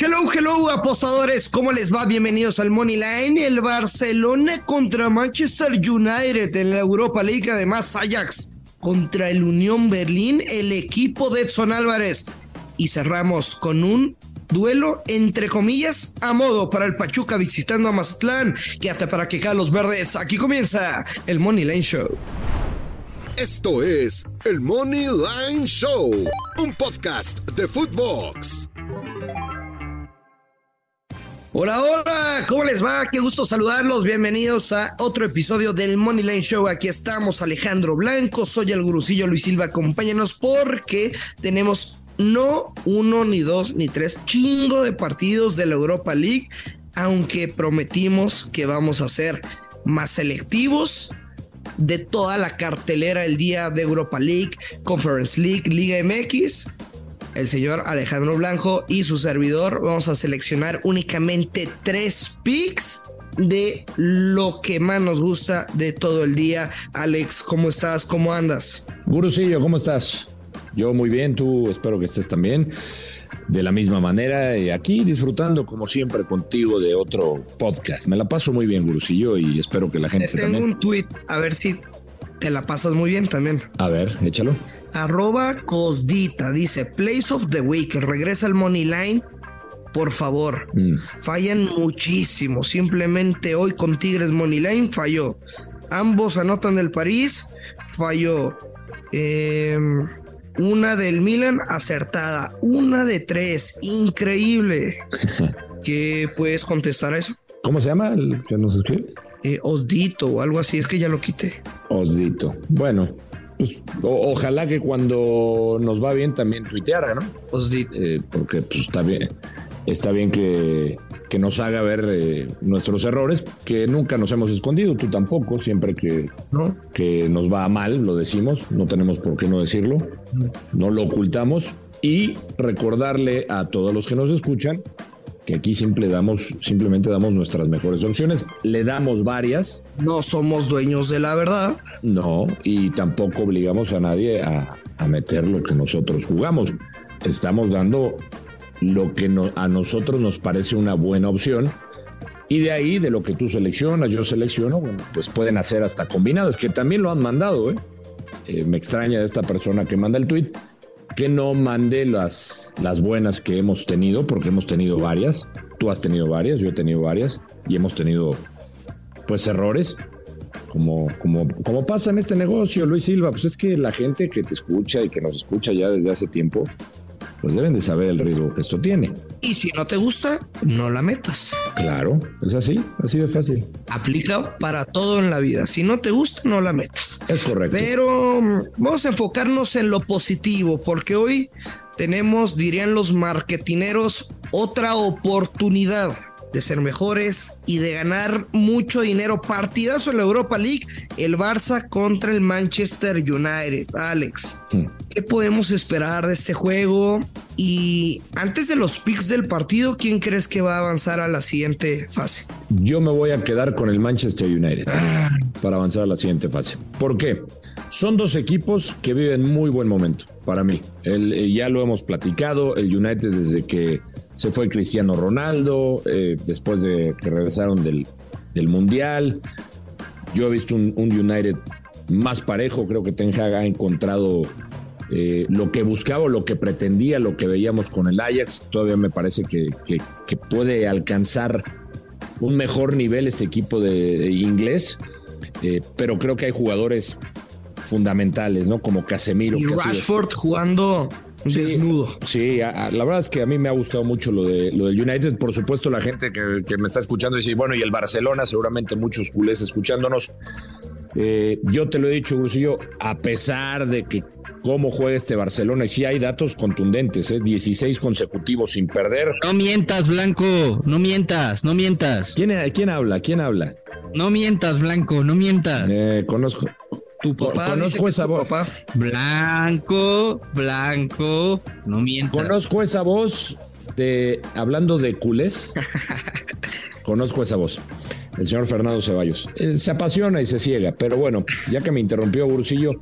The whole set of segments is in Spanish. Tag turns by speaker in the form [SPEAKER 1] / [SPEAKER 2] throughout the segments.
[SPEAKER 1] Hello, hello, apostadores. ¿Cómo les va? Bienvenidos al Money Line. El Barcelona contra Manchester United en la Europa League. Además, Ajax contra el Unión Berlín, el equipo de Edson Álvarez. Y cerramos con un duelo, entre comillas, a modo para el Pachuca visitando a Mazatlán. Quédate para que los verdes. Aquí comienza el Money Line Show.
[SPEAKER 2] Esto es el Money Line Show, un podcast de Footbox.
[SPEAKER 1] Hola, hola, ¿cómo les va? Qué gusto saludarlos. Bienvenidos a otro episodio del Money Line Show. Aquí estamos, Alejandro Blanco, soy el gurucillo Luis Silva. Acompáñanos porque tenemos no uno, ni dos, ni tres, chingo de partidos de la Europa League, aunque prometimos que vamos a ser más selectivos de toda la cartelera el día de Europa League, Conference League, Liga MX. El señor Alejandro Blanco y su servidor vamos a seleccionar únicamente tres picks de lo que más nos gusta de todo el día. Alex, ¿cómo estás? ¿Cómo andas?
[SPEAKER 3] Gurusillo, ¿cómo estás? Yo muy bien, tú espero que estés también de la misma manera. Aquí disfrutando, como siempre, contigo de otro podcast. Me la paso muy bien, Gurusillo, y espero que la gente
[SPEAKER 1] Tengo
[SPEAKER 3] también.
[SPEAKER 1] un tweet, a ver si te la pasas muy bien también.
[SPEAKER 3] A ver, échalo.
[SPEAKER 1] Arroba Cosdita dice: Place of the Week. Regresa al Money Line. Por favor,
[SPEAKER 3] Mm.
[SPEAKER 1] fallan muchísimo. Simplemente hoy con Tigres Money Line falló. Ambos anotan del París, falló. Em, una del Milan acertada. Una de tres. Increíble. ¿Qué puedes contestar a eso?
[SPEAKER 3] ¿Cómo se llama el que nos escribe?
[SPEAKER 1] Eh, Osdito o algo así. Es que ya lo quité.
[SPEAKER 3] Osdito. Bueno, pues o- ojalá que cuando nos va bien también tuiteara, ¿no?
[SPEAKER 1] Osdito.
[SPEAKER 3] Eh, porque pues está bien, está bien que, que nos haga ver eh, nuestros errores, que nunca nos hemos escondido, tú tampoco, siempre que,
[SPEAKER 1] ¿No?
[SPEAKER 3] que nos va mal, lo decimos, no tenemos por qué no decirlo, no lo ocultamos y recordarle a todos los que nos escuchan que aquí damos, simplemente damos nuestras mejores opciones, le damos varias,
[SPEAKER 1] No somos dueños de la verdad.
[SPEAKER 3] no, y tampoco obligamos a nadie a, a meter lo que nosotros jugamos. Estamos dando lo que no- a nosotros nos parece una buena opción. Y de ahí, de lo que tú seleccionas, yo selecciono, bueno, pues pueden hacer hasta combinadas, que también lo han mandado, ¿eh? Eh, me extraña de esta persona que manda el tweet que no mande las, las buenas que hemos tenido, porque hemos tenido varias. Tú has tenido varias, yo he tenido varias, y hemos tenido, pues, errores como, como, como pasa en este negocio, Luis Silva, pues es que la gente que te escucha y que nos escucha ya desde hace tiempo, pues deben de saber el riesgo que esto tiene.
[SPEAKER 1] Y si no te gusta, no la metas.
[SPEAKER 3] Claro, es así, así de fácil.
[SPEAKER 1] Aplica para todo en la vida. Si no te gusta, no la metas.
[SPEAKER 3] Es correcto.
[SPEAKER 1] Pero mm, vamos a enfocarnos en lo positivo, porque hoy tenemos, dirían los marketineros, otra oportunidad de ser mejores y de ganar mucho dinero. Partidazo en la Europa League, el Barça contra el Manchester United. Alex,
[SPEAKER 3] Hmm.
[SPEAKER 1] ¿Qué podemos esperar de este juego? Y antes de los picks del partido, ¿quién crees que va a avanzar a la siguiente fase?
[SPEAKER 3] Yo me voy a quedar con el Manchester United para avanzar a la siguiente fase. ¿Por qué? Son dos equipos que viven muy buen momento para mí. Eh, ya lo hemos platicado, el United desde que se fue Cristiano Ronaldo, eh, después de que regresaron del, del Mundial. Yo he visto un, un United más parejo, creo que Ten Hag ha encontrado eh, lo que buscaba, lo que pretendía, lo que veíamos con el Ajax. Todavía me parece que, que- que puede alcanzar un mejor nivel este equipo de, de inglés, eh, pero creo que hay jugadores fundamentales, ¿no? Como Casemiro.
[SPEAKER 1] Y
[SPEAKER 3] que
[SPEAKER 1] Rashford jugando
[SPEAKER 3] Sí.
[SPEAKER 1] desnudo.
[SPEAKER 3] Sí, a- a- la verdad es que a mí me ha gustado mucho lo, de, lo del United. Por supuesto, la gente que, que me está escuchando dice, bueno, y el Barcelona, seguramente muchos culés escuchándonos. Eh, yo te lo he dicho, Grusillo, a pesar de que cómo juega este Barcelona, y sí hay datos contundentes, ¿eh? 16 consecutivos sin perder.
[SPEAKER 4] No mientas, Blanco. No mientas, no mientas.
[SPEAKER 3] ¿Quién, ¿Quién habla? ¿Quién habla?
[SPEAKER 4] No mientas, Blanco, no mientas.
[SPEAKER 3] Eh, conozco.
[SPEAKER 1] Tu papá
[SPEAKER 3] conozco esa voz.
[SPEAKER 1] papá.
[SPEAKER 4] Blanco, Blanco, no mientas.
[SPEAKER 3] Conozco esa voz de hablando de culés. Conozco esa voz. El señor Fernando Ceballos. Eh, se apasiona y se ciega, pero bueno, ya que me interrumpió Bursillo,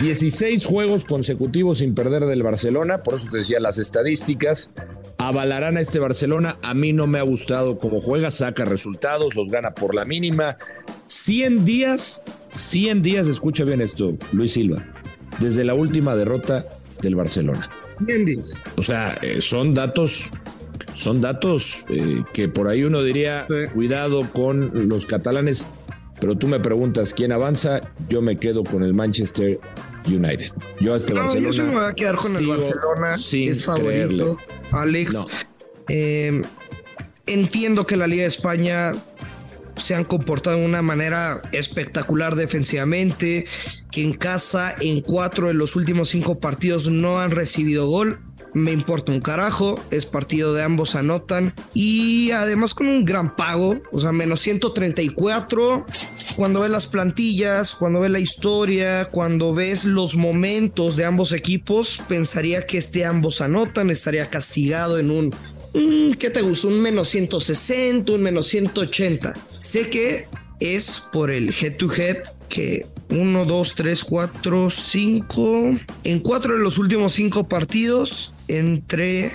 [SPEAKER 3] 16 juegos consecutivos sin perder del Barcelona, por eso te decía las estadísticas. avalarán a este Barcelona. A mí no me ha gustado cómo juega, saca resultados, los gana por la mínima. 100 días, 100 días, escucha bien esto, Luis Silva, desde la última derrota del Barcelona.
[SPEAKER 1] 100 días.
[SPEAKER 3] O sea, eh, son datos, son datos eh, que por ahí uno diría, cuidado con los catalanes, pero tú me preguntas quién avanza, yo me quedo con el Manchester United. Yo a este
[SPEAKER 1] No,
[SPEAKER 3] Barcelona.
[SPEAKER 1] yo sí me voy a quedar con el Barcelona. es favorito.
[SPEAKER 3] creerle.
[SPEAKER 1] Alex.
[SPEAKER 3] No.
[SPEAKER 1] eh, entiendo que la Liga de España se han comportado de una manera espectacular defensivamente, que en casa en cuatro de los últimos cinco partidos no han recibido gol. Me importa un carajo, es partido de ambos anotan y además con un gran pago, o sea, menos 134. Cuando ves las plantillas, cuando ves la historia, cuando ves los momentos de ambos equipos, pensaría que este ambos anotan, estaría castigado en un Mm, ¿Qué te gusta? Un menos 160, un menos 180. Sé que es por el head to head que 1, 2, 3, 4, 5. En cuatro de los últimos cinco partidos entre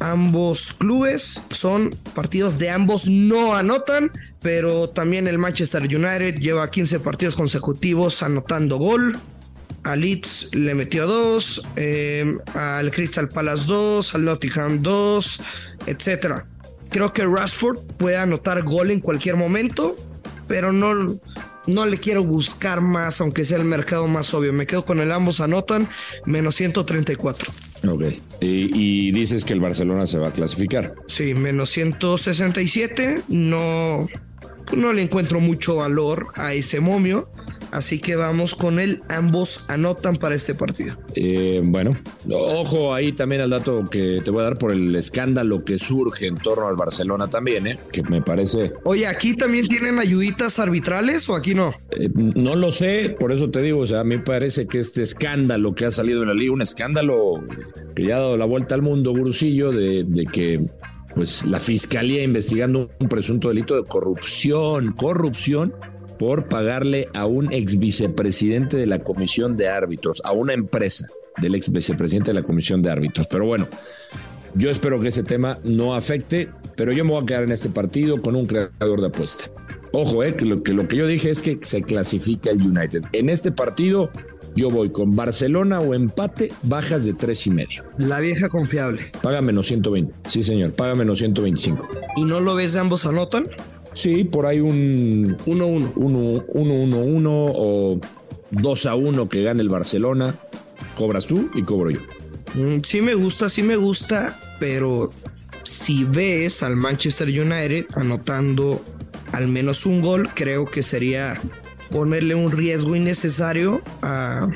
[SPEAKER 1] ambos clubes son partidos de ambos no anotan, pero también el Manchester United lleva 15 partidos consecutivos anotando gol. A Leeds le metió dos, eh, al Crystal Palace dos, al Nottingham dos, etcétera. Creo que Rashford puede anotar gol en cualquier momento, pero no, no le quiero buscar más, aunque sea el mercado más obvio. Me quedo con el ambos anotan, menos 134.
[SPEAKER 3] Ok. Y, y dices que el Barcelona se va a clasificar.
[SPEAKER 1] Sí, menos 167. No, no le encuentro mucho valor a ese momio. Así que vamos con el ambos anotan para este partido.
[SPEAKER 3] Eh, bueno, ojo ahí también al dato que te voy a dar por el escándalo que surge en torno al Barcelona también, ¿eh? que me parece,
[SPEAKER 1] Oye, ¿aquí también tienen ayuditas arbitrales o aquí no?
[SPEAKER 3] eh, no lo sé, por eso te digo, o sea, a mí me parece que este escándalo que ha salido en la liga, un escándalo que ya ha dado la vuelta al mundo, Gurusillo, de, de que pues la fiscalía investigando un presunto delito de corrupción, corrupción por pagarle a un ex vicepresidente de la comisión de árbitros, a una empresa del ex vicepresidente de la comisión de árbitros. Pero bueno, yo espero que ese tema no afecte, pero yo me voy a quedar en este partido con un creador de apuesta. Ojo, eh, que, lo, que lo que yo dije es que se clasifica el United. En este partido yo voy con Barcelona o empate, bajas de tres y medio.
[SPEAKER 1] La vieja confiable.
[SPEAKER 3] Paga menos 120. Sí, señor, paga menos 125.
[SPEAKER 1] ¿Y no lo ves ambos anotan?
[SPEAKER 3] Sí, por ahí un
[SPEAKER 1] 1-1.
[SPEAKER 3] 1-1-1 o 2 a 1 que gane el Barcelona. Cobras tú y cobro yo.
[SPEAKER 1] Mm, Sí me gusta, sí me gusta, pero si ves al Manchester United anotando al menos un gol, creo que sería ponerle un riesgo innecesario a,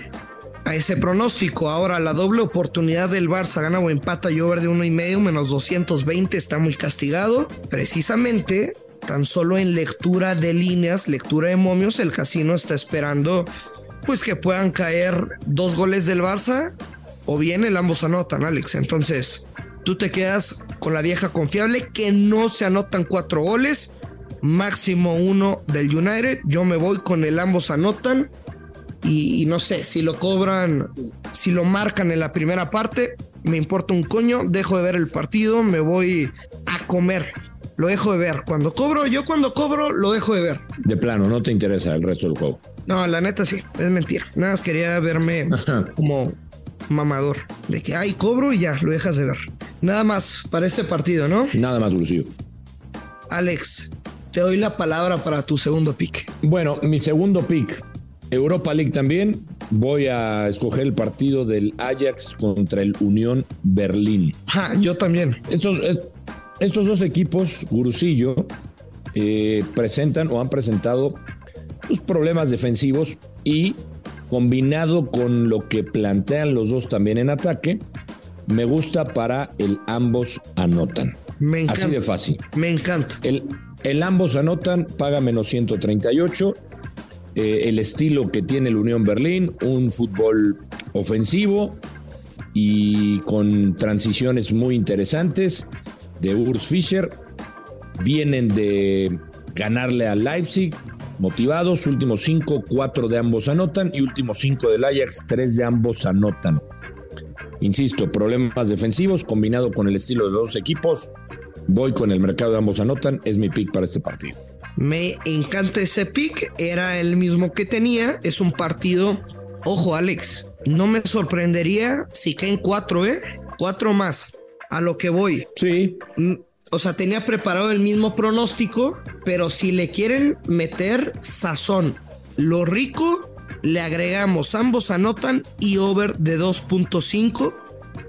[SPEAKER 1] a ese pronóstico. Ahora, la doble oportunidad del Barça gana o empata y over de uno y medio menos 220 está muy castigado. Precisamente, tan solo en lectura de líneas, lectura de momios, el casino está esperando pues que puedan caer dos goles del Barça o bien el ambos anotan, Alex. Entonces, tú te quedas con la vieja confiable que no se anotan cuatro goles, máximo uno del United. Yo me voy con el ambos anotan y, y no sé si lo cobran, si lo marcan en la primera parte, me importa un coño. Dejo de ver el partido, me voy a comer. Lo dejo de ver. Cuando cobro, yo cuando cobro, lo dejo de ver.
[SPEAKER 3] De plano, no te interesa el resto del juego.
[SPEAKER 1] No, la neta sí, es mentira. Nada más quería verme como mamador. De que, ay, cobro y ya, lo dejas de ver. Nada más para este partido, ¿no?
[SPEAKER 3] Nada más, Lucio.
[SPEAKER 1] Alex, te doy la palabra para tu segundo pick.
[SPEAKER 3] Bueno, mi segundo pick, Europa League también. Voy a escoger el partido del Ajax contra el Unión Berlín.
[SPEAKER 1] Ja, yo también.
[SPEAKER 3] Estos, es- estos dos equipos, Gurusillo, eh, presentan o han presentado sus problemas defensivos y combinado con lo que plantean los dos también en ataque, me gusta para el ambos anotan.
[SPEAKER 1] Me encanta.
[SPEAKER 3] Así de fácil.
[SPEAKER 1] Me encanta.
[SPEAKER 3] El, el ambos anotan, paga menos 138. Eh, el estilo que tiene el Unión Berlín, un fútbol ofensivo y con transiciones muy interesantes de Urs Fischer. Vienen de ganarle al Leipzig, motivados. Últimos cinco, cuatro de ambos anotan y últimos cinco del Ajax, tres de ambos anotan. Insisto, problemas defensivos combinado con el estilo de los dos equipos. Voy con el mercado de ambos anotan. Es mi pick para este partido.
[SPEAKER 1] Me encanta ese pick. Era el mismo que tenía. Es un partido. Ojo, Alex. No me sorprendería si caen cuatro, ¿eh? Cuatro más. A lo que voy.
[SPEAKER 3] Sí.
[SPEAKER 1] Mm, o sea, tenía preparado el mismo pronóstico, pero si le quieren meter sazón, lo rico, le agregamos ambos anotan y over de 2.5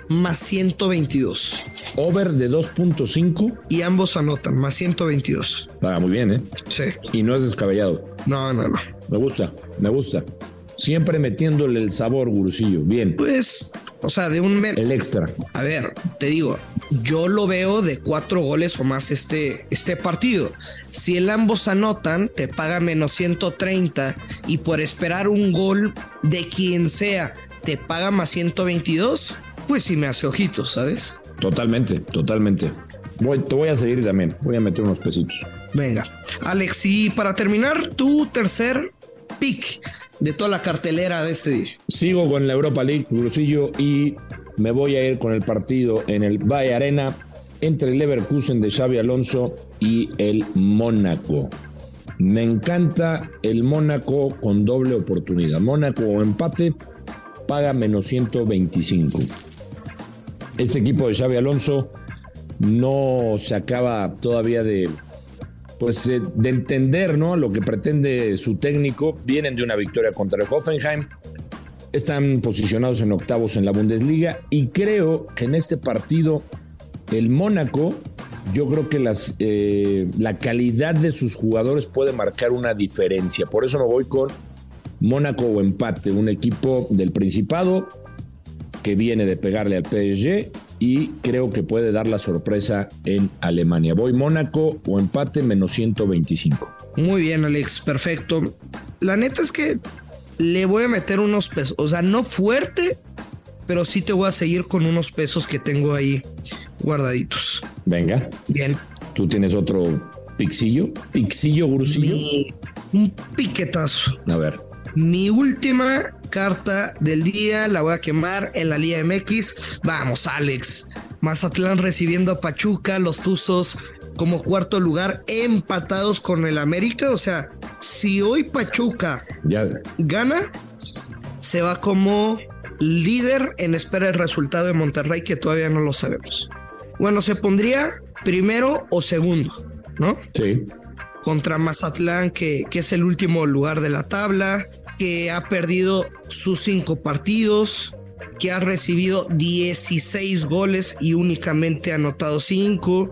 [SPEAKER 1] más 122.
[SPEAKER 3] Over de 2.5.
[SPEAKER 1] Y ambos anotan, más 122.
[SPEAKER 3] Va muy bien, ¿eh?
[SPEAKER 1] Sí.
[SPEAKER 3] Y no es descabellado.
[SPEAKER 1] No, no, no.
[SPEAKER 3] Me gusta, me gusta. Siempre metiéndole el sabor, gurusillo. Bien.
[SPEAKER 1] Pues, o sea, de un...
[SPEAKER 3] El extra.
[SPEAKER 1] A ver, te digo, yo lo veo de cuatro goles o más este, este partido. Si el ambos anotan, te paga menos 130 y por esperar un gol de quien sea, te paga más 122, pues sí me hace ojitos, ¿sabes?
[SPEAKER 3] Totalmente, totalmente. Voy, te voy a seguir también. Voy a meter unos pesitos.
[SPEAKER 1] Venga. Alex, y para terminar, tu tercer pick de toda la cartelera de este día.
[SPEAKER 3] Sigo con la Europa League, Grusillo, y me voy a ir con el partido en el Bay Arena entre el Leverkusen de Xavi Alonso y el Mónaco. Me encanta el Mónaco con doble oportunidad. Mónaco o empate paga menos 125. Este equipo de Xavi Alonso no se acaba todavía de pues eh, de entender ¿no? lo que pretende su técnico. Vienen de una victoria contra el Hoffenheim. Están posicionados en octavos en la Bundesliga y creo que en este partido el Mónaco, yo creo que eh, la calidad de sus jugadores puede marcar una diferencia. Por eso me voy con Mónaco o empate, un equipo del Principado que viene de pegarle al PSG y creo que puede dar la sorpresa en Alemania. Voy Mónaco o empate menos 125.
[SPEAKER 1] Muy bien, Alex, perfecto. La neta es que le voy a meter unos pesos, o sea, no fuerte, pero sí te voy a seguir con unos pesos que tengo ahí guardaditos.
[SPEAKER 3] Venga.
[SPEAKER 1] Bien.
[SPEAKER 3] ¿Tú tienes otro pixillo? ¿Pixillo, Grusillo?
[SPEAKER 1] un piquetazo.
[SPEAKER 3] A ver.
[SPEAKER 1] Mi última carta del día la voy a quemar en la Liga MX. Vamos, Alex. Mazatlán recibiendo a Pachuca, los Tuzos como cuarto lugar empatados con el América. O sea, si hoy Pachuca
[SPEAKER 3] ya.
[SPEAKER 1] gana, se va como líder en espera del resultado de Monterrey, que todavía no lo sabemos. Bueno, se pondría primero o segundo, ¿no?
[SPEAKER 3] Sí.
[SPEAKER 1] Contra Mazatlán, que, que es el último lugar de la tabla, que ha perdido sus cinco partidos, que ha recibido 16 goles y únicamente ha anotado cinco.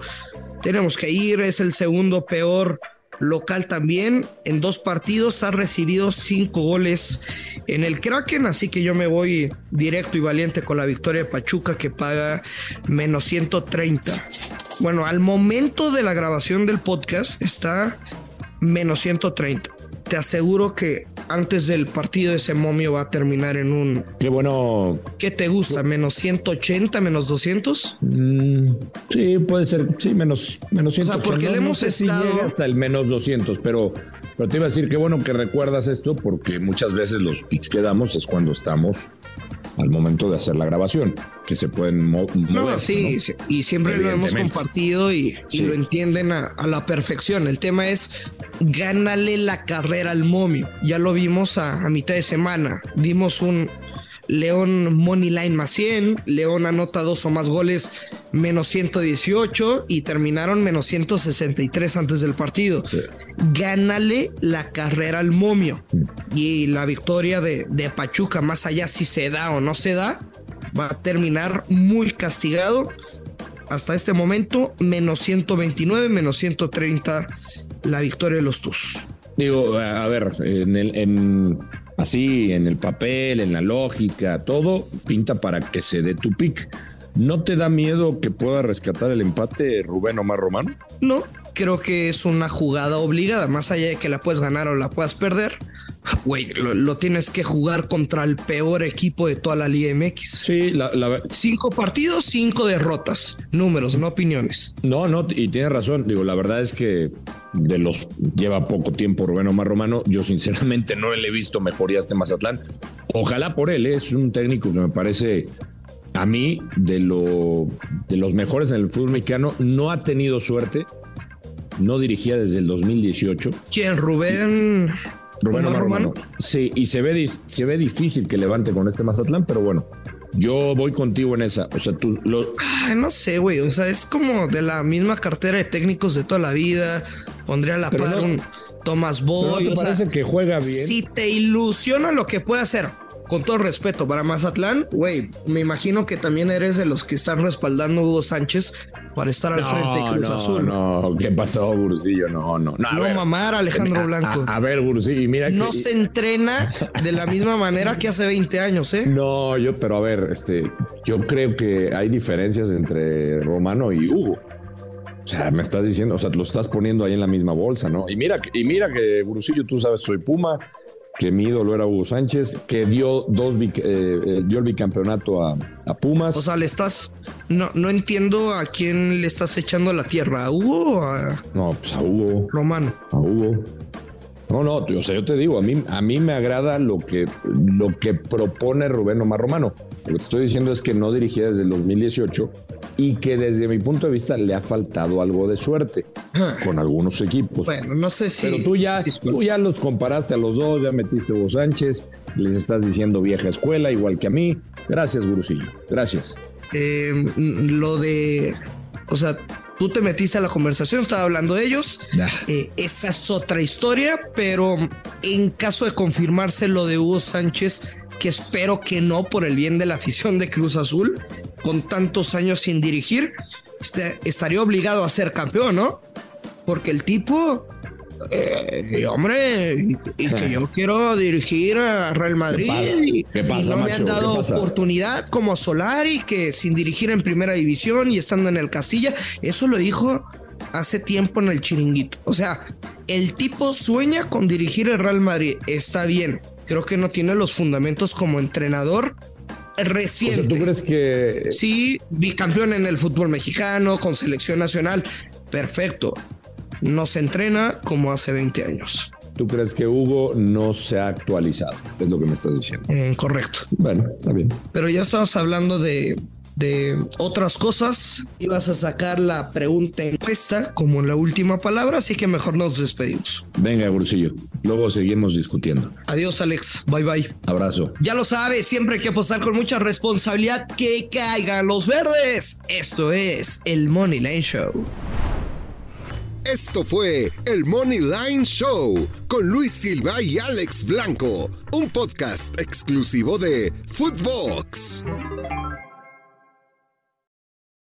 [SPEAKER 1] Tenemos que ir, es el segundo peor local también. En dos partidos ha recibido cinco goles en el Kraken, así que yo me voy directo y valiente con la victoria de Pachuca que paga menos 130. Bueno, al momento de la grabación del podcast está menos 130. Te aseguro que antes del partido ese momio va a terminar en un...
[SPEAKER 3] Qué bueno.
[SPEAKER 1] ¿Qué te gusta? ¿Menos 180, menos 200?
[SPEAKER 3] Mm, sí, puede ser, sí, menos, menos 180.
[SPEAKER 1] O sea, porque le hemos
[SPEAKER 3] no sé
[SPEAKER 1] estado...
[SPEAKER 3] si hasta el menos 200, pero, pero te iba a decir qué bueno que recuerdas esto porque muchas veces los picks que damos es cuando estamos al momento de hacer la grabación, que se pueden mo mover.
[SPEAKER 1] No, sí, y siempre lo hemos compartido y, y
[SPEAKER 3] Sí.
[SPEAKER 1] lo entienden a, a la perfección. El tema es gánale la carrera al momio. Ya lo vimos a, a mitad de semana. Vimos un León Money Line más 100, León anota dos o más goles menos 118 y terminaron menos 163 antes del partido. Gánale la carrera al momio. Y la victoria de, de Pachuca, más allá si se da o no se da, va a terminar muy castigado. Hasta este momento, menos 129, menos 130 la victoria de los Tuzos.
[SPEAKER 3] Digo, a a ver, en el, en, así, en el papel, en la lógica, todo pinta para que se dé tu pick. ¿No te da miedo que pueda rescatar el empate Rubén Omar Romano?
[SPEAKER 1] No, creo que es una jugada obligada, más allá de que la puedes ganar o la puedas perder. Güey, lo, lo tienes que jugar contra el peor equipo de toda la Liga MX.
[SPEAKER 3] Sí, la, la-
[SPEAKER 1] Cinco partidos, cinco derrotas. Números, no opiniones.
[SPEAKER 3] no, no, y tienes razón. Digo, la verdad es que de los lleva poco tiempo Rubén Omar Romano. Yo sinceramente no le he visto mejoría a este Mazatlán. Ojalá por él, ¿eh? es un técnico que me parece a mí, de, lo, de los mejores en el fútbol mexicano, no ha tenido suerte. No dirigía desde el 2018.
[SPEAKER 1] ¿Quién? Rubén.
[SPEAKER 3] Rubén Omar Romano. Sí, y se ve, se ve difícil que levante con este Mazatlán, pero bueno, yo voy contigo en esa. O sea, tú lo.
[SPEAKER 1] no sé, güey. O sea, es como de la misma cartera de técnicos de toda la vida. Pondría la par un Thomas Boy.
[SPEAKER 3] ¿no te parece que juega bien?
[SPEAKER 1] Si te ilusiona lo que puede hacer, con todo respeto para Mazatlán, güey, me imagino que también eres de los que están respaldando a Hugo Sánchez para estar al frente de Cruz Azul.
[SPEAKER 3] No, ¿qué pasó, Bursillo? No, no.
[SPEAKER 1] No, no mamar Alejandro Blanco.
[SPEAKER 3] A, ver, Bursillo, mira.
[SPEAKER 1] No se entrena de la misma manera que hace 20 años, ¿eh?
[SPEAKER 3] No, yo, pero a ver, este, yo creo que hay diferencias entre Romano y Hugo. O sea, me estás diciendo, o sea, lo estás poniendo ahí en la misma bolsa, ¿no? Y mira, y mira que Bursillo, tú sabes, soy Puma, que mi ídolo era Hugo Sánchez, que dio dos eh, eh, dio el bicampeonato a, Pumas.
[SPEAKER 1] O sea, le estás no, no entiendo a quién le estás echando la tierra, ¿a Hugo o a
[SPEAKER 3] No, pues a Hugo.
[SPEAKER 1] Romano.
[SPEAKER 3] A Hugo. No, no, o sea, yo te digo, a mí, a mí me agrada lo que, lo que propone Rubén Omar Romano. Lo que te estoy diciendo es que no dirigía desde el 2018 y que desde mi punto de vista le ha faltado algo de suerte con algunos equipos.
[SPEAKER 1] Bueno, no sé si.
[SPEAKER 3] Pero tú ya, tú ya los comparaste a los dos, ya metiste Hugo Sánchez, les estás diciendo vieja escuela, igual que a mí. Gracias, Gurusillo. Gracias.
[SPEAKER 1] Eh, lo de. O sea, Tú te metiste a la conversación, estaba hablando de ellos. Eh, esa es otra historia, pero en caso de confirmarse lo de Hugo Sánchez, que espero que no por el bien de la afición de Cruz Azul, con tantos años sin dirigir, este, estaría obligado a ser campeón, ¿no? Porque el tipo eh, hombre, y, que yo quiero dirigir a Real Madrid y, no me han dado oportunidad como Solari que sin dirigir en primera división y estando en el Castilla, eso lo dijo hace tiempo en el chiringuito. O sea, el tipo sueña con dirigir el Real Madrid, está bien. Creo que no tiene los fundamentos como entrenador reciente.
[SPEAKER 3] ¿Tú crees que
[SPEAKER 1] sí, bicampeón en el fútbol mexicano con selección nacional? Perfecto no se entrena como hace 20 años.
[SPEAKER 3] ¿Tú crees que Hugo no se ha actualizado? Es lo que me estás diciendo.
[SPEAKER 1] Eh, correcto.
[SPEAKER 3] Bueno, está bien.
[SPEAKER 1] Pero ya estabas hablando de, de otras cosas. Ibas a sacar la pregunta encuesta como en la última palabra, así que mejor nos despedimos.
[SPEAKER 3] Venga, Bursillo. Luego seguimos discutiendo.
[SPEAKER 1] Adiós, Alex. Bye bye.
[SPEAKER 3] Abrazo.
[SPEAKER 1] Ya lo sabes, siempre hay que apostar con mucha responsabilidad que caigan los verdes. Esto es el Money Line Show.
[SPEAKER 2] Esto fue el Money Line Show con Luis Silva y Alex Blanco, un podcast exclusivo de Footbox.